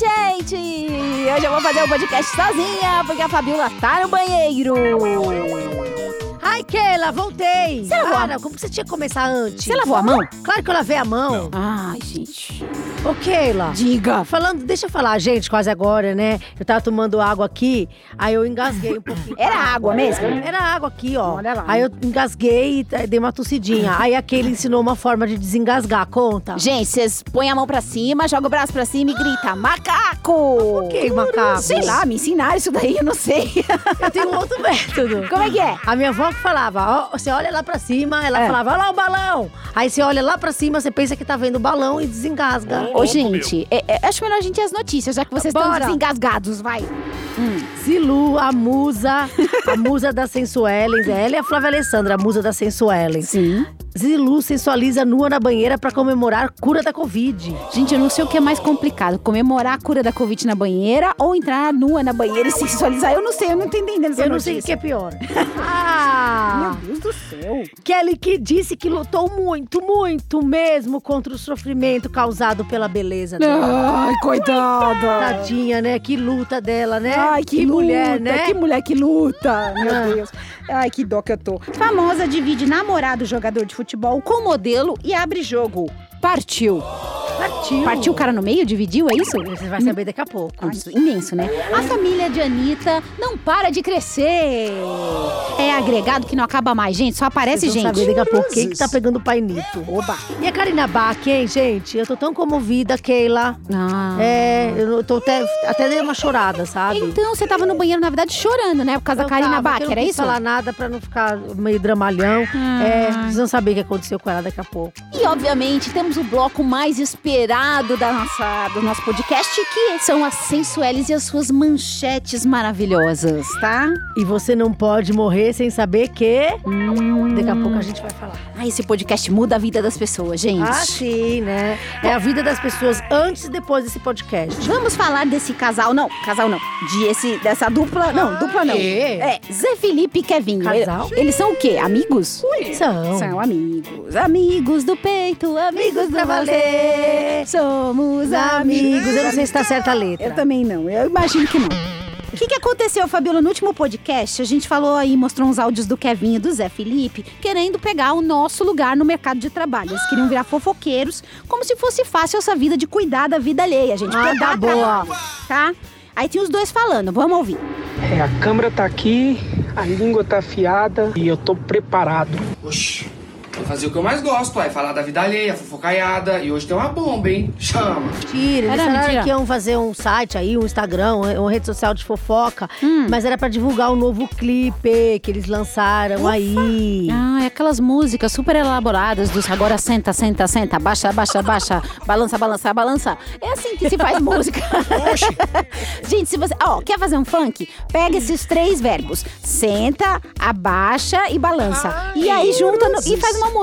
gente! Hoje eu vou fazer o um podcast sozinha, porque a Fabiola tá no banheiro. Ai, Keila, voltei. Você lavou a Para, como que você tinha que começar antes? Você lavou a mão? Claro que eu lavei a mão. Ai, gente. Ô, Keila. Diga. Falando, deixa eu falar, gente, quase agora, né? Eu tava tomando água aqui, aí eu engasguei um pouquinho. Era água mesmo? Era água aqui, ó. Olha lá. Aí eu engasguei e dei uma tossidinha. Aí aquele ensinou uma forma de desengasgar, conta. Gente, vocês põem a mão pra cima, jogam o braço pra cima e grita: macaco! Que macaco? Sei lá, me ensinaram isso daí, eu não sei. Eu tenho um outro método. Como é que é? A minha avó que falava, ó, você olha lá pra cima, ela É. falava, olha lá o balão. Aí você olha lá pra cima, você pensa que tá vendo o balão e desengasga. Ô, gente, é- é- acho melhor a gente ir às notícias, já que vocês estão Bora. desengasgados, vai. Zilu, a musa, a musa da Sensuelens. Ela e a Flávia Alessandra, a musa da Sensuelens. Sim. Zilu sensualiza nua na banheira pra comemorar cura da Covid. Gente, eu não sei o que é mais complicado: comemorar a cura da Covid na banheira ou entrar nua na banheira e sensualizar. Eu não sei, eu não tô entendendo essa Eu não sei o notícia. que é pior. ah! Meu Deus do céu. Kelly que disse que lutou muito, muito mesmo contra o sofrimento causado pela beleza dela. Ai, coitada. Tadinha, né? Que luta dela, né? Ai, que, mulher, luta, né? Que mulher que luta. Meu Ah. Deus. Ai, que dó que eu tô. Famosa divide namorado jogador de futebol com modelo e abre jogo. Partiu. Partiu. Partiu o cara no meio? Dividiu, é isso? Você vai saber daqui a pouco. Nossa, imenso, né? A família de Anitta não para de crescer. É agregado que não acaba mais, gente. Só aparece Vocês vão gente. saber daqui a pouco quem que tá pegando o painito. Oba. E a Karina Bach, hein, gente? Eu tô tão comovida, Keila. Ah. É, eu tô até, até dei uma chorada, sabe? Então você tava no banheiro, na verdade, chorando, né? Por causa Eu da Karina Bach, não era isso? falar nada pra não ficar meio dramalhão. Ah. É, vão saber o que aconteceu com ela daqui a pouco. E, obviamente, temos o bloco mais esperado da nossa, do nosso podcast, que são as sensuelles e as suas manchetes maravilhosas, tá? E você não pode morrer sem saber que... Daqui a pouco a gente vai falar. Ah, esse podcast muda a vida das pessoas, gente. Ah, sim, né? É a vida das pessoas antes e depois desse podcast. Vamos falar desse casal, não, casal não, de esse, dessa dupla, não, dupla não. quê? É, Zé Felipe e Kevinho. Casal? Ele- Eles são o quê? Amigos? São. São amigos, amigos do peito, amigos do valer. Somos amigos. Eu não sei se tá certa a letra. Eu também não, eu imagino que não. O que, que aconteceu, Fabiola? No último podcast, a gente falou aí, mostrou uns áudios do Kevin e do Zé Felipe, querendo pegar o nosso lugar no mercado de trabalho. Eles queriam virar fofoqueiros, como se fosse fácil essa vida de cuidar da vida alheia, gente. Ah, tá boa. Tá? Aí tinha os dois falando, vamos ouvir. É, a câmera tá aqui, a língua tá afiada e eu tô preparado. Oxi, fazer o que eu mais gosto, é falar da vida alheia, fofocaiada. E hoje tem uma bomba, hein? Chama. Mentira, eles Era falaram mentira. que iam fazer um site aí, um Instagram, uma rede social de fofoca, Hum. mas era pra divulgar um novo clipe que eles lançaram aí. Ah, é aquelas músicas super elaboradas dos agora senta, senta, senta, baixa, baixa, baixa, balança, balança, balança. É assim que se faz música. Gente, se você, ó, quer fazer um funk? Pega esses três verbos: senta, abaixa e balança. e aí junta no- e faz uma música.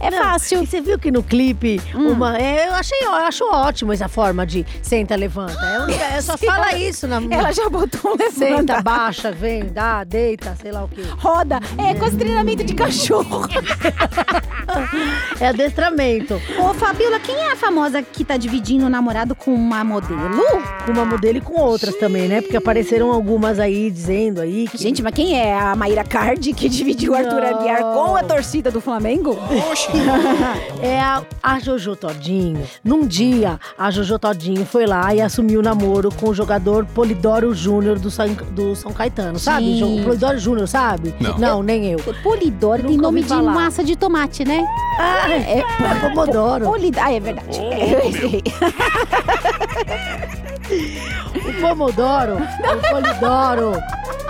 É Não, fácil. Hum. E você viu que no clipe, uma, é, eu achei, eu acho ótimo essa forma de senta, levanta. É, é só fala isso na Ela já botou um Senta, levanta, baixa, vem, dá, deita, sei lá o quê. roda. É quase treinamento de cachorro. É adestramento. Ô, Fabiola, quem é a famosa que tá dividindo o namorado com uma modelo? Com uma modelo e com outras também, né? Porque apareceram algumas aí dizendo aí que. Gente, mas quem é a Maíra Cardi que dividiu o Arthur. Aguiar com a torcida do Flamengo? É a, a Jojo Todinho. Num dia, a Jojo Todinho foi lá e assumiu o namoro com o jogador Polidoro Júnior do, São- do São Caetano, sabe? Jo- Polidoro Júnior, sabe? Não. nem eu. Polidoro tem nome de massa de tomate, né? Ah, é, Pomodoro. Polidoro. Ah, é verdade. Eu errei. O Pomodoro, o Polidoro.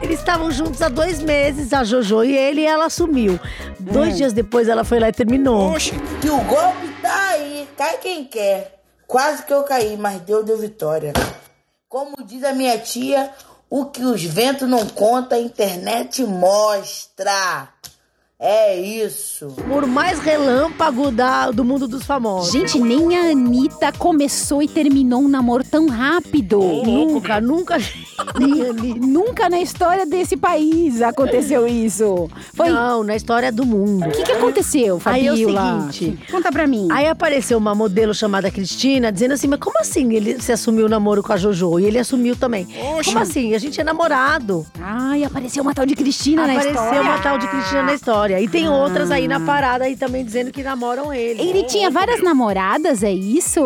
Eles estavam juntos há dois meses, a Jojo e ele, e ela assumiu. Dois dias depois ela foi lá e terminou. Que o golpe tá aí, cai quem quer. Quase que eu caí, mas Deus deu vitória. Como diz a minha tia, o que os ventos não contam, a internet mostra. É isso. Por mais relâmpago da, do mundo dos famosos. Gente, nem a Anitta começou e terminou um namoro tão rápido. nunca, nunca. nem a Anitta. Nunca na história desse país aconteceu isso. Foi. Não, na história do mundo. O que, que aconteceu, Aí é o Fabiola? seguinte. Conta pra mim. Aí apareceu uma modelo chamada Cristina dizendo assim: Mas como assim ele se assumiu o namoro com a JoJo? E ele assumiu também. Como assim? A gente é namorado. Ai, apareceu uma tal de Cristina na Apareceu história. uma tal de Cristina na história. E tem outras aí na parada aí também dizendo que namoram ele. Ele tinha várias namoradas, é isso?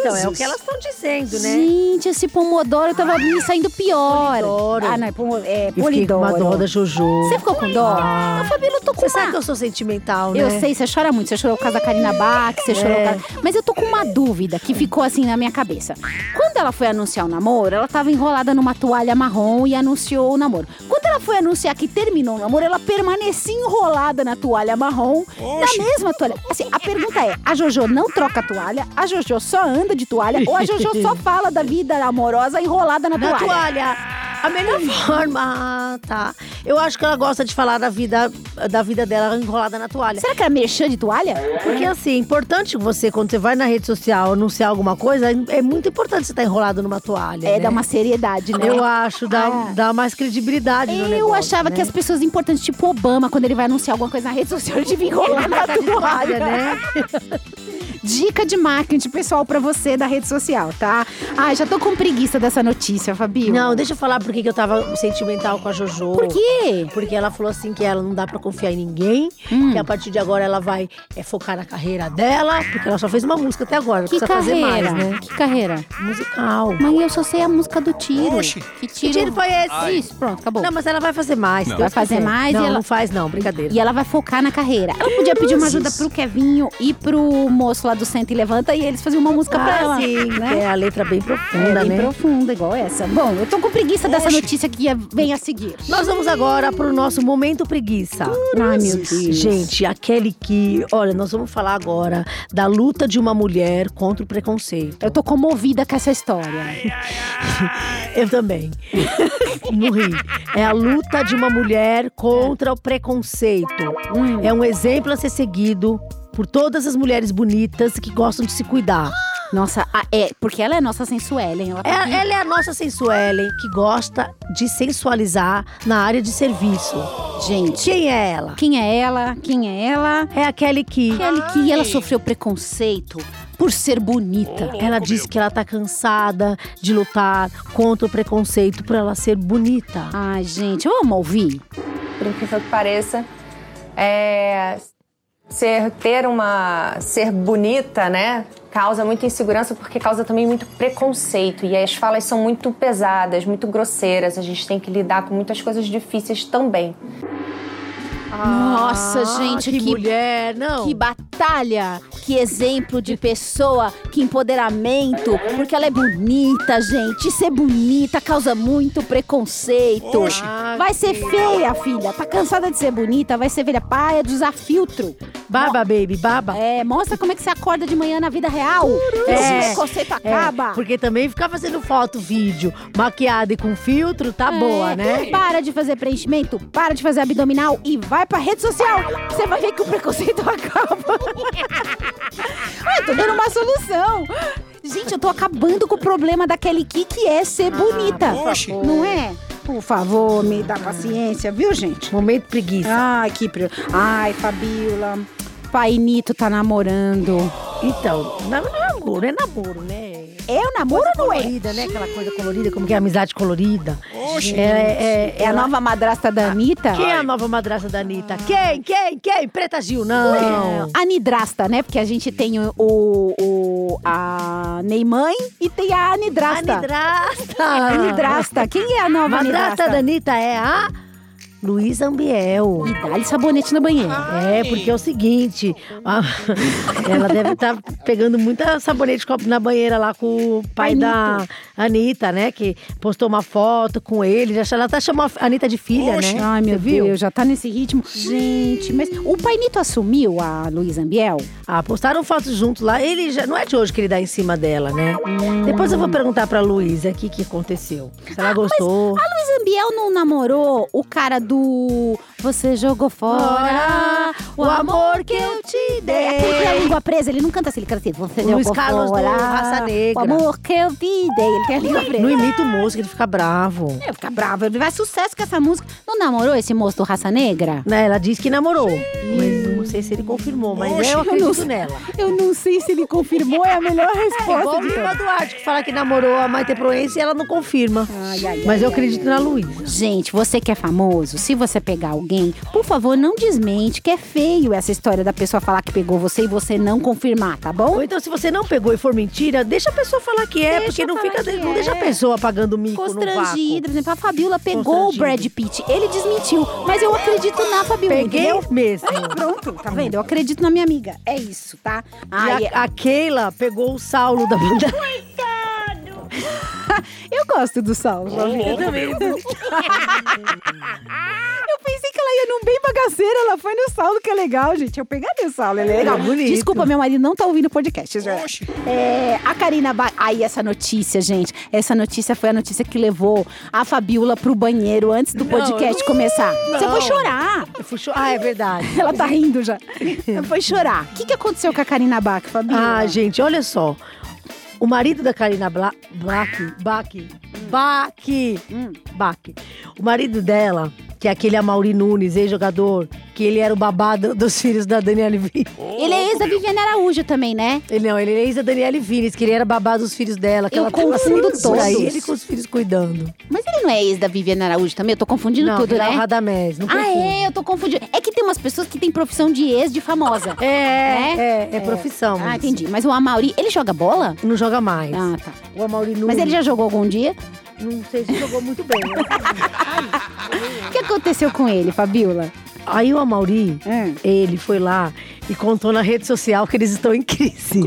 Então, é o que elas estão dizendo, né? Gente, esse Pomodoro tava me saindo pior. Polidoro. Ah, não, é, pomo, é Eu fiquei com uma Polidoro. dó da Jojo. Você ficou com dó? Ah. Ah, Fabíola, eu tô com Você uma... sabe que eu sou sentimental, né? Eu sei, você chora muito. Você chorou por causa da Karina Bach, você chorou É. por causa... Mas eu tô com uma dúvida que ficou assim na minha cabeça. Quando ela foi anunciar o namoro, ela tava enrolada numa toalha marrom e anunciou o namoro. Quando ela foi anunciar que terminou o namoro, ela permanecia enrolada na toalha marrom, na mesma toalha. Assim, a pergunta é, a Jojo não troca toalha? A Jojo só anda de toalha? Ou a Jojo só fala da vida amorosa enrolada na Na toalha? toalha. A melhor forma. Ah, tá. Eu acho que ela gosta de falar da vida, da vida dela enrolada na toalha. Será que era merchan de toalha? Porque assim, é importante você, quando você vai na rede social anunciar alguma coisa, é muito importante você estar enrolado numa toalha. É, né? dá uma seriedade, né? Eu acho, dá, Ah. dá mais credibilidade Eu negócio, achava né? que as pessoas importantes, tipo Obama, quando ele vai anunciar alguma coisa na rede social, ele devia enrolar na Tá toalha, né? Dica de marketing pessoal pra você da rede social, tá? Ai, já tô com preguiça dessa notícia, Fabio. Não, deixa eu falar por que eu tava sentimental com a Jojo. Por quê? Porque ela falou assim que ela não dá pra confiar em ninguém, Hum. que a partir de agora ela vai é, focar na carreira dela, porque ela só fez uma música até agora, Que precisa carreira? fazer mais, né? Que carreira? Musical. Mãe, eu só sei a música do tiro. Oxi. Que Que tiro? tiro foi esse? Isso, pronto, acabou. Não, mas ela vai fazer mais. Não. Vai fazer mais e Não, ela- não faz não, brincadeira. E ela vai focar na carreira. Ela podia pedir uma ajuda pro Kevinho e pro moço lá do Senta e Levanta e eles faziam uma música pra Ah, ela. sim, né? é a letra bem profunda, É bem né? profunda, igual essa. Bom, eu tô com preguiça dessa notícia que vem a seguir. Nós vamos agora pro nosso momento preguiça. Ai, meu Deus. Gente, aquele que. Olha, nós vamos falar agora da luta de uma mulher contra o preconceito. Eu tô comovida com essa história. Eu também. Morri. É a luta de uma mulher contra o preconceito. Hum. É um exemplo a ser seguido por todas as mulheres bonitas que gostam de se cuidar. Nossa, a- é, porque ela é nossa sensuelen. Ela tá. É- ela é a nossa sensuelen que gosta de sensualizar na área de serviço. Gente, Quem é ela? quem é ela? Quem é ela? É aquele que. Kelly que ela sofreu preconceito por ser bonita. Ela disse que ela tá cansada de lutar contra o preconceito por ela ser bonita. Ai, gente, vamos ouvir? por incrível que pareça, é, ser ter uma ser bonita, né, causa muita insegurança porque causa também muito preconceito e as falas são muito pesadas, muito grosseiras. A gente tem que lidar com muitas coisas difíceis também. Nossa, gente, Ah, que, que- mulher, não. Que batalha, que exemplo de pessoa, que empoderamento, porque ela é bonita, gente. Ser bonita causa muito preconceito. Oxe. Vai ser feia, filha. Tá cansada de ser bonita, vai ser velha. Paia de usar filtro. Baba, baby, baba. É, mostra como é que você acorda de manhã na vida real. Esse É, preconceito É, acaba. porque também ficar fazendo foto, vídeo, maquiada e com filtro, tá boa, É, né? Para de fazer preenchimento, para de fazer abdominal e vai pra rede social. Você vai ver que o preconceito acaba. Ai, tô dando uma solução. Gente, eu tô acabando com o problema da Kelly Ki, que é ser bonita. Oxe. Não é? Por favor, me dá paciência, viu, gente? Momento preguiça. Ai, que... pre- Ai, Fabiola. Pai Nito tá namorando. Então, não é namoro, é namoro, né? É o namoro ou não é? colorida, né? Aquela coisa colorida, como que é a amizade colorida. Oxe. É, é, É a ela- nova madrasta da Anitta? Quem é a nova madraça da Anitta? Quem? Quem? Quem? Preta Gil, não. A Nidrasta, né? Porque a gente tem o, o, o- a Neymãe e tem a Anidrasta. Anidrasta. Anidrasta. Quem é a A nova madrasta Anidrasta? da Anitta é a Luísa Ambiel. E dá-lhe sabonete na banheira. É, porque é o seguinte, a- ela deve estar pegando muita sabonete de copo na banheira lá com o pai Pai da Anitta, né? Que postou uma foto com ele. Já, ela até chamou a Anitta de filha, Oxe. né? Ai, meu Você viu? Deus, já tá nesse ritmo. Gente, mas o Pai Nito assumiu a Luísa Ambiel? Ah, postaram fotos juntos lá. Ele já não é de hoje que ele dá em cima dela, né? Depois eu vou perguntar pra Luísa o que, aconteceu. Se ela gostou. A Luísa Biel não namorou o cara do Você jogou fora o amor que eu te dei. É porque a língua presa, ele não canta assim, ele canta assim. Você Luiz jogou Carlos do fora Raça Negra. o amor que eu te dei. Ele tem a língua presa. Não imita o músico, ele fica bravo. É, fica bravo, ele vai sucesso com essa música. Não namorou esse moço do Raça Negra? Né, ela disse que namorou. Mas não sei se ele confirmou, mas Oxe, eu eu não acredito nela. Eu não sei se ele confirmou, é a melhor É igual resposta de Lima. Duarte, que fala que namorou a Maite Proença e ela não confirma. Ai, ai, mas ai, eu ai, acredito na Luísa. Gente, você que é famoso, se você pegar alguém, por favor, não desmente, que é feio essa história da pessoa falar que pegou você e você não confirmar, tá bom? Ou então, se você não pegou e for mentira, deixa a pessoa falar que é, Deixa porque não fica. Não é. deixa a pessoa pagando mico no vácuo. Constrangida, por exemplo, a Fabiola pegou o. Brad Pitt. Ele desmentiu, mas eu acredito na Fabiola. Peguei entendeu? mesmo. Pronto, tá vendo? Eu acredito na minha amiga. É isso, tá? E Ai, a, a Keila pegou o Saulo da banda. eu gosto do Saulo. Eu também. Eu pensei ela ia num bem bagaceira, ela foi no Saulo, que é legal, gente. Eu pegaria o Saulo, ele é legal. É bonito. Desculpa, meu marido não tá ouvindo o podcast, já. É, a Karina ba... Aí, essa notícia, gente. Essa notícia foi a notícia que levou a Fabiola pro banheiro antes do podcast começar. Você não. foi chorar. Eu fui cho- Ah, é verdade. Ela tá rindo já. Foi chorar. O que, que aconteceu com a Karina Bach, Fabiola? Ah, gente, olha só. O marido da Karina Bla Black, Bach, Bach, Hum. Bach. O marido dela, que é aquele Amaury Nunes, ex-jogador, que ele era o babado dos filhos da Daniele Vines. Ele é ex da Viviane Araújo também, né? Ele não, ele é ex da Daniele Vines, que ele era babado dos filhos dela. Que Eu ela tava confundo sempre por aí, todos. ele com os filhos cuidando. Mas ele não é ex da Viviane Araújo também? Eu tô confundindo não, tudo, ele é né? o Radamés, não Ah, confunde. é, eu tô confundindo. É que tem umas pessoas que têm profissão de ex de famosa. É, é, é, profissão. Ah, entendi. Mas o Amauri, ele joga bola? Não joga mais. Ah, tá. O Amaury Nunes. Mas ele já jogou algum dia? Não sei se jogou muito bem. né? O que aconteceu com ele, Fabiola? Aí o Amaury, Hum. ele foi lá e contou na rede social que eles estão em crise.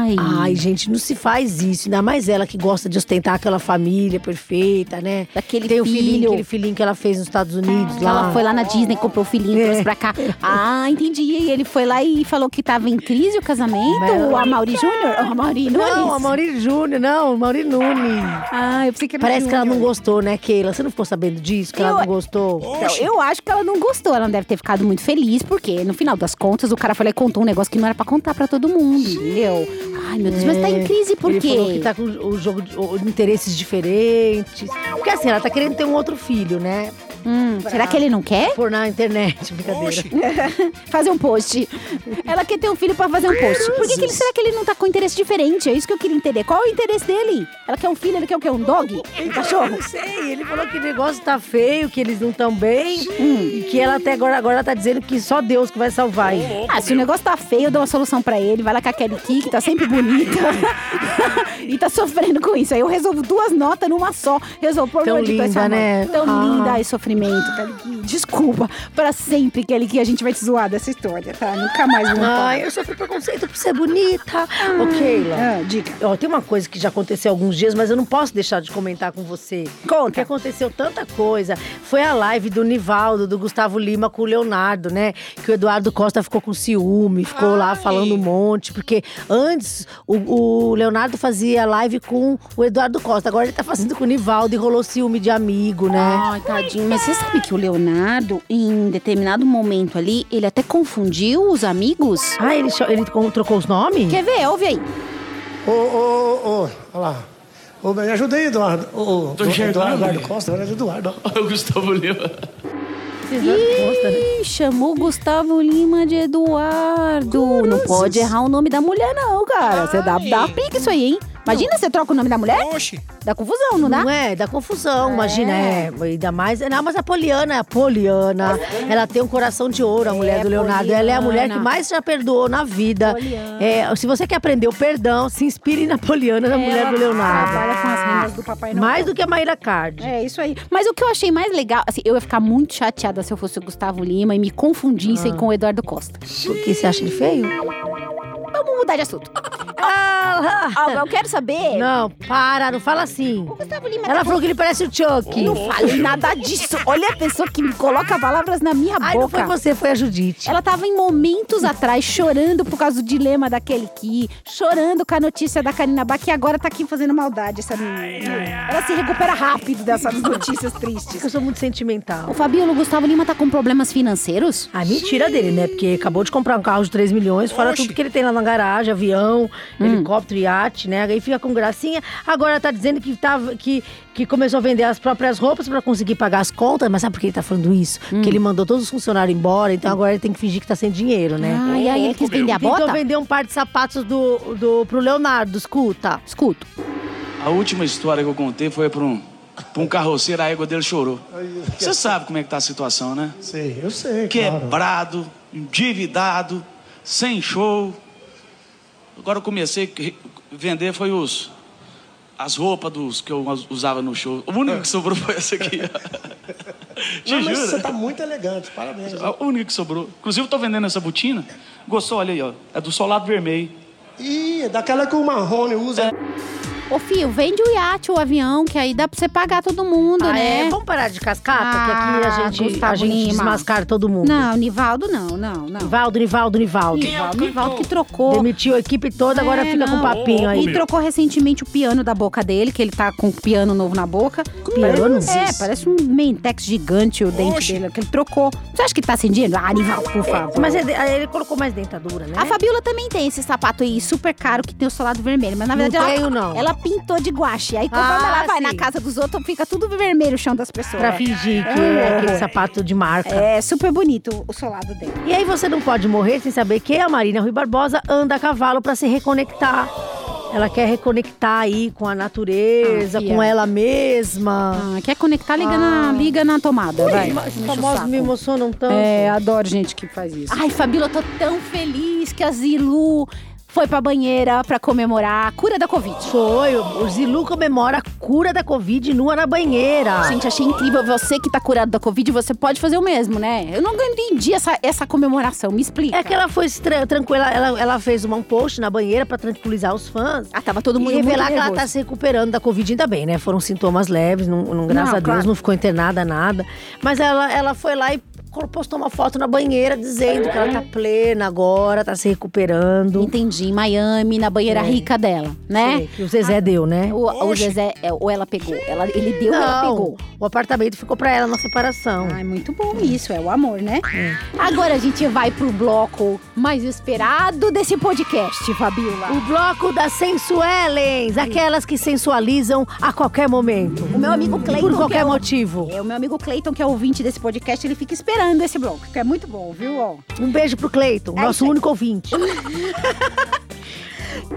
Ai. Ai, gente, não se faz isso. Ainda mais ela que gosta de ostentar aquela família perfeita, né? Daquele Tem o filhinho, filho. aquele filhinho que ela fez nos Estados Unidos lá. Ela foi lá na Disney, comprou o filhinho, É. trouxe pra cá. Ah, entendi. E ele foi lá e falou que tava em crise o casamento? Mas- O Amauri Júnior? O Amauri Nunes? Não, a Mauri Júnior, não, Mauri Nunes. Ah, eu pensei que era Parece que ela não gostou, né, Keila? Você não ficou sabendo disso? Que Eu- ela não gostou? Então, eu acho que ela não gostou. Ela não deve ter ficado muito feliz, porque no final das contas o cara foi lá e contou um negócio que não era pra contar pra todo mundo, entendeu? Ai, meu Deus, mas tá em crise por É. Ele quê? falou que tá com o jogo de o- interesses diferentes. Porque assim, ela tá querendo ter um outro filho, né? Hum, será que ele não quer? Por na internet, brincadeira. fazer um post. Ela quer ter um filho pra fazer um post. Por que, que ele, será que ele não tá com interesse diferente? É isso que eu queria entender. Qual é o interesse dele? Ela quer um filho, ele quer o quê? Um dog? Um cachorro? Não sei, ele falou que o negócio tá feio, que eles não estão bem. E que ela até agora, agora tá dizendo que só Deus que vai salvar ele. Ah, se o negócio tá feio, eu dou uma solução pra ele. Vai lá com a Kelly Key, que tá sempre bonita. e tá sofrendo com isso. Aí eu resolvo duas notas numa só. Resolvo por Tão amor de Deus, linda, né? Tão Ah. linda. Ai, sofrimento, Key. Desculpa. Pra sempre, Key, a gente vai te zoar dessa história, tá? Nunca mais falar. Ai, eu sofri preconceito por ser bonita. Ô, Keila. Ah, diga. Ó, tem uma coisa que já aconteceu há alguns dias, mas eu não posso deixar de comentar com você. Conta. Porque aconteceu tanta coisa. Foi a live do Nivaldo, do Gustavo Lima com o Leonardo, né? Que o Eduardo Costa ficou com ciúme, ficou lá falando um monte. Porque antes o, o Leonardo fazia live com o Eduardo Costa. Agora ele tá fazendo com o Nivaldo e rolou ciúme de amigo, né? Ai, tadinho. Mas você sabe que o Leonardo, em determinado momento ali, ele até confundiu os amigos? Ah, ele, ele trocou os nomes? Quer ver? Ouve aí. Ô, ô, ô, olha lá. Ô, me ajuda aí, Eduardo. Ô, Tô Eduardo, enxergando. Eduardo Costa, era Eduardo. o Gustavo Lima. Né? Ih, chamou Gustavo Lima de Eduardo. Não pode errar o nome da mulher, não, cara. Você dá, dá pique isso aí, hein? Imagina você troca o nome da mulher? Oxi. Dá confusão, não dá? Não é? Dá confusão, imagina. É, ainda mais. Não, mas a Poliana é a Poliana. Ela tem um coração de ouro, a mulher do Leonardo. Ela é a mulher que Poliana. mais já perdoou na vida. Poliana. É, se você quer aprender o perdão, se inspire na Poliana, na mulher do Leonardo. Trabalha com as rendas do Papai Noel. Mais do que a Mayra Card. É, isso aí. Mas o que eu achei mais legal, assim, eu ia ficar muito chateada se eu fosse o Gustavo Lima e me confundissem com o Eduardo Costa. Por que você acha ele feio? Vamos mudar de assunto. Ah! Ó, eu quero saber. Não, para, não fala assim. O Gustavo Lima Ela tá falou que ele parece o Chuck. Não falei nada disso. Olha a pessoa que me coloca palavras na minha Ai, não foi boca. você, foi a Judite. Ela tava em momentos atrás chorando por causa do dilema daquele que, chorando com a notícia da Karina Bach, que agora tá aqui fazendo maldade, essa menina. Ela se recupera rápido dessas notícias tristes. Eu sou muito sentimental. O Fabiola, o Gustavo Lima tá com problemas financeiros? A mentira dele, né? Porque acabou de comprar um carro de 3 milhões, fora tudo que ele tem lá na garagem, avião, helicóptero, iate, né? Aí fica com gracinha. Agora tá dizendo que, tava, que, que começou a vender as próprias roupas pra conseguir pagar as contas. Mas sabe por que ele tá falando isso? Porque ele mandou todos os funcionários embora, então agora ele tem que fingir que tá sem dinheiro, né? Ah, e aí ele quis vender a bota? vender um par de sapatos do, do, pro Leonardo, escuta. Escuto. A última história que eu contei foi para um, pra um carroceiro, a égua dele chorou. Você sabe como é que tá a situação, né? Sei, eu sei, claro. Quebrado, endividado, sem show. Agora eu comecei a vender foi os as roupas dos que eu usava no show. O único que sobrou foi essa aqui. Te Não, mas juro. você tá muito elegante, parabéns. A única que sobrou. Inclusive, eu tô vendendo essa botina. Gostou? Olha aí, ó. É do solado vermelho. Ih, é daquela que o Marrone usa. Ô, filho, vende o iate, o avião, que aí dá pra você pagar todo mundo, Ah, né? é? Vamos parar de cascata, que aqui a Ah, gente, a gente Lima. desmascara todo mundo. Não, Nivaldo não, não, não. Nivaldo, Nivaldo, Nivaldo. Nivaldo, Nivaldo que trocou. Demitiu a equipe toda, agora É, fica com não. papinho aí. E trocou recentemente o piano da boca dele, que ele tá com um piano novo na boca. Piano? É, parece um mentex gigante o dente dele, que ele trocou. Você acha que tá sem dinheiro? Ah, Nivaldo, por favor. Mas ele, ele colocou mais dentadura, né? A Fabiola também tem esse sapato aí super caro que tem o solado vermelho. Mas na Não verdade tenho, ela, não. ela pintou de guache. Aí conforme Ah, ela vai sim. na casa dos outros, fica tudo vermelho o chão das pessoas. Pra fingir que É. é aquele sapato de marca. É super bonito o solado dele. E aí você não pode morrer sem saber que a Marina Rui Barbosa anda a cavalo pra se reconectar. Ela quer reconectar aí com a natureza, Ah, com ela mesma. Ah, quer conectar? Liga, na, liga na tomada, vai. Mas Enche o famosos me emocionam tanto. É, adoro gente que faz isso. Ai, Fabíola, eu tô tão feliz que a Zilu foi pra banheira pra comemorar a cura da Covid. Foi, o Zilu comemora a cura da Covid nua na banheira. Gente, achei incrível. Você que tá curado da Covid, você pode fazer o mesmo, né? Eu não entendi essa, essa comemoração. Me explica. É que ela foi tra- tranquila, ela, ela fez um post na banheira pra tranquilizar os fãs. Ah, tava todo mundo e revelar que ela tá se recuperando da Covid, ainda bem, né? Foram sintomas leves, não, não- graças Não, a Deus, claro. não ficou internada, nada. Mas ela, ela foi lá e postou uma foto na banheira dizendo que ela tá plena agora, tá se recuperando. Entendi. Em Miami, na banheira rica dela, né? Sei, Que o Zezé deu, né? O, o Zezé, é, ou ela pegou. Ela, ele deu ou ela Não, pegou. o apartamento ficou pra ela na separação. Ai, muito bom isso, é o amor, né? Agora a gente vai pro bloco mais esperado desse podcast, Fabiola. O bloco das sensuelens, aquelas que sensualizam a qualquer momento. O meu amigo Cleiton. Por que qualquer é motivo. É, o meu amigo Cleiton, que é ouvinte desse podcast, ele fica esperando esse bloco, que é muito bom, viu? Ó. Um beijo pro Cleiton, É nosso único ouvinte.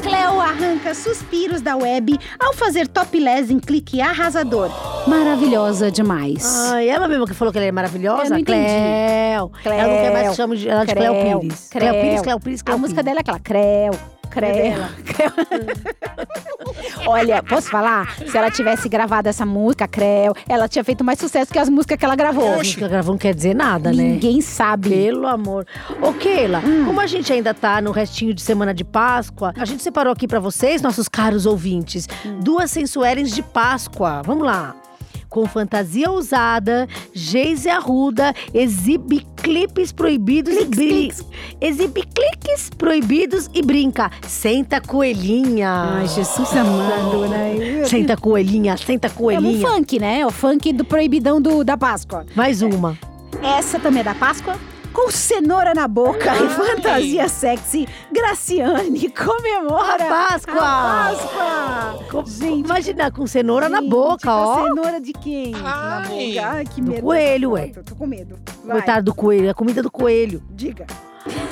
Cleo arranca suspiros da web ao fazer topless em clique arrasador. Maravilhosa demais. Ai, ela mesma que falou que ela é maravilhosa? Eu não entendi. Cleo. Cleo. Ela não quer mais que chame de, ela de Cleo Pires. Creu. Cleo Pires, Cleo Pires, Cleo A música dela é aquela Creu, Creu. Olha, posso falar? Se ela tivesse gravado essa música, Creu, ela tinha feito mais sucesso que as músicas que ela gravou. A música que ela gravou não quer dizer nada, né? Ninguém sabe. Pelo amor. Ô, Keila, Hum. como a gente ainda tá no restinho de semana de Páscoa, a gente separou aqui pra vocês, nossos caros ouvintes, Hum. duas sensuelles de Páscoa. Vamos lá. Com fantasia ousada, Geise Arruda exibe clipes proibidos e brinca. Exibe cliques proibidos e brinca. Senta coelhinha. Ai, Jesus amado, né? Senta coelhinha, senta É um coelhinha. funk, né? O funk do proibidão do, da Páscoa. Mais uma. Essa também é da Páscoa? Com cenoura na boca e fantasia sexy, Graciane comemora A Páscoa! a Páscoa! Gente, Imagina, com cenoura na gente, boca, a ó. cenoura de quem? Na boca. Ai, que Do medo. coelho, ué. Tô, tô com medo. Vai, Coitado do coelho, é a comida do coelho. diga.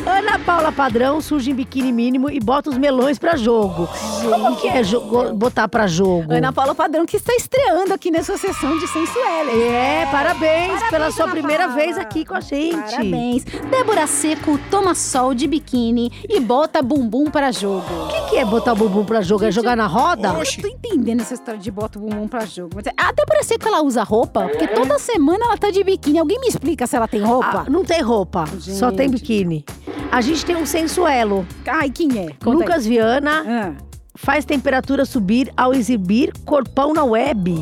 Ana Paula Padrão surge em biquíni mínimo e bota os melões pra jogo. Como que é jogo- botar pra jogo? Ana Paula Padrão, que está estreando aqui nessa sessão de Sensuela. É, parabéns, Parabéns, pela sua Ana primeira Paula. vez aqui com a gente. Parabéns. Débora Seco toma sol de biquíni e bota bumbum para jogo. O que, que é botar o bumbum pra jogo? É jogar na roda? Eu tô entendendo essa história de bota o bumbum pra jogo. A Débora Seco, ela usa roupa? Porque toda semana ela tá de biquíni. Alguém me explica se ela tem Ah, roupa? não tem roupa, só tem biquíni. A gente tem um sensuelo. Ai, quem é? Conta Lucas Viana aí. Ah. Faz temperatura subir ao exibir corpão na web.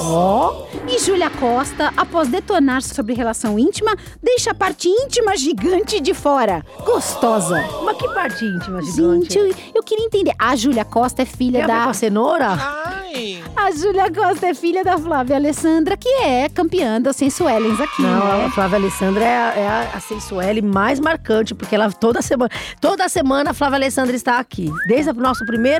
Ó, E Júlia Costa, após detonar sobre relação íntima, deixa a parte íntima gigante de fora. Gostosa. mas que parte íntima, gigante. Gente, eu, eu queria entender. A Júlia Costa é filha Tem da. com a cenoura? Ai. A Júlia Costa é filha da Flávia Alessandra, que é campeã da Sensuelens aqui, Não, né? a Flávia Alessandra é a, é a, a sensuele mais marcante, porque ela toda semana, toda semana a Flávia Alessandra está aqui. Desde o nosso primeiro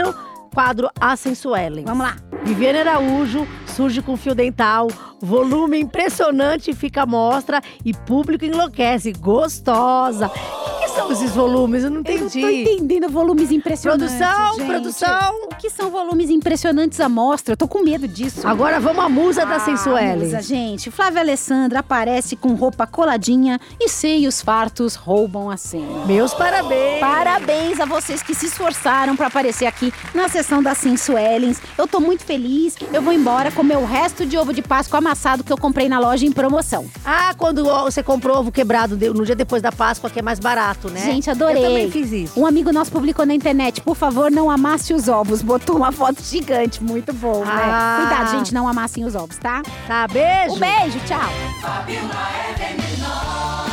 quadro, A Sensuelen. Vamos lá. Viviane Araújo surge com fio dental, volume impressionante fica à mostra e público enlouquece. Gostosa. O que, que são esses volumes? Eu não Eu não tô entendi. entendendo volumes impressionantes. Produção, gente. produção. O que são volumes impressionantes à mostra? Eu tô com medo disso. Agora vamos à musa da Ah, Sensuelen. musa, gente. Flávia Alessandra aparece com roupa coladinha e seios fartos roubam a cena. Meus parabéns. Parabéns a vocês que se esforçaram para aparecer aqui na sessão da Sensuelens. Eu tô muito feliz. Eu vou embora comer o resto de ovo de Páscoa amassado que eu comprei na loja em promoção. Ah, quando você comprou ovo quebrado no dia depois da Páscoa, que é mais barato, né? Gente, adorei. Eu também fiz isso. Um amigo nosso publicou na internet, por favor, não amasse os ovos. Botou uma foto gigante, muito bom, Ah. né? Cuidado, gente, não amassem os ovos, tá? Tá, beijo. Um beijo, tchau. Fabiola é.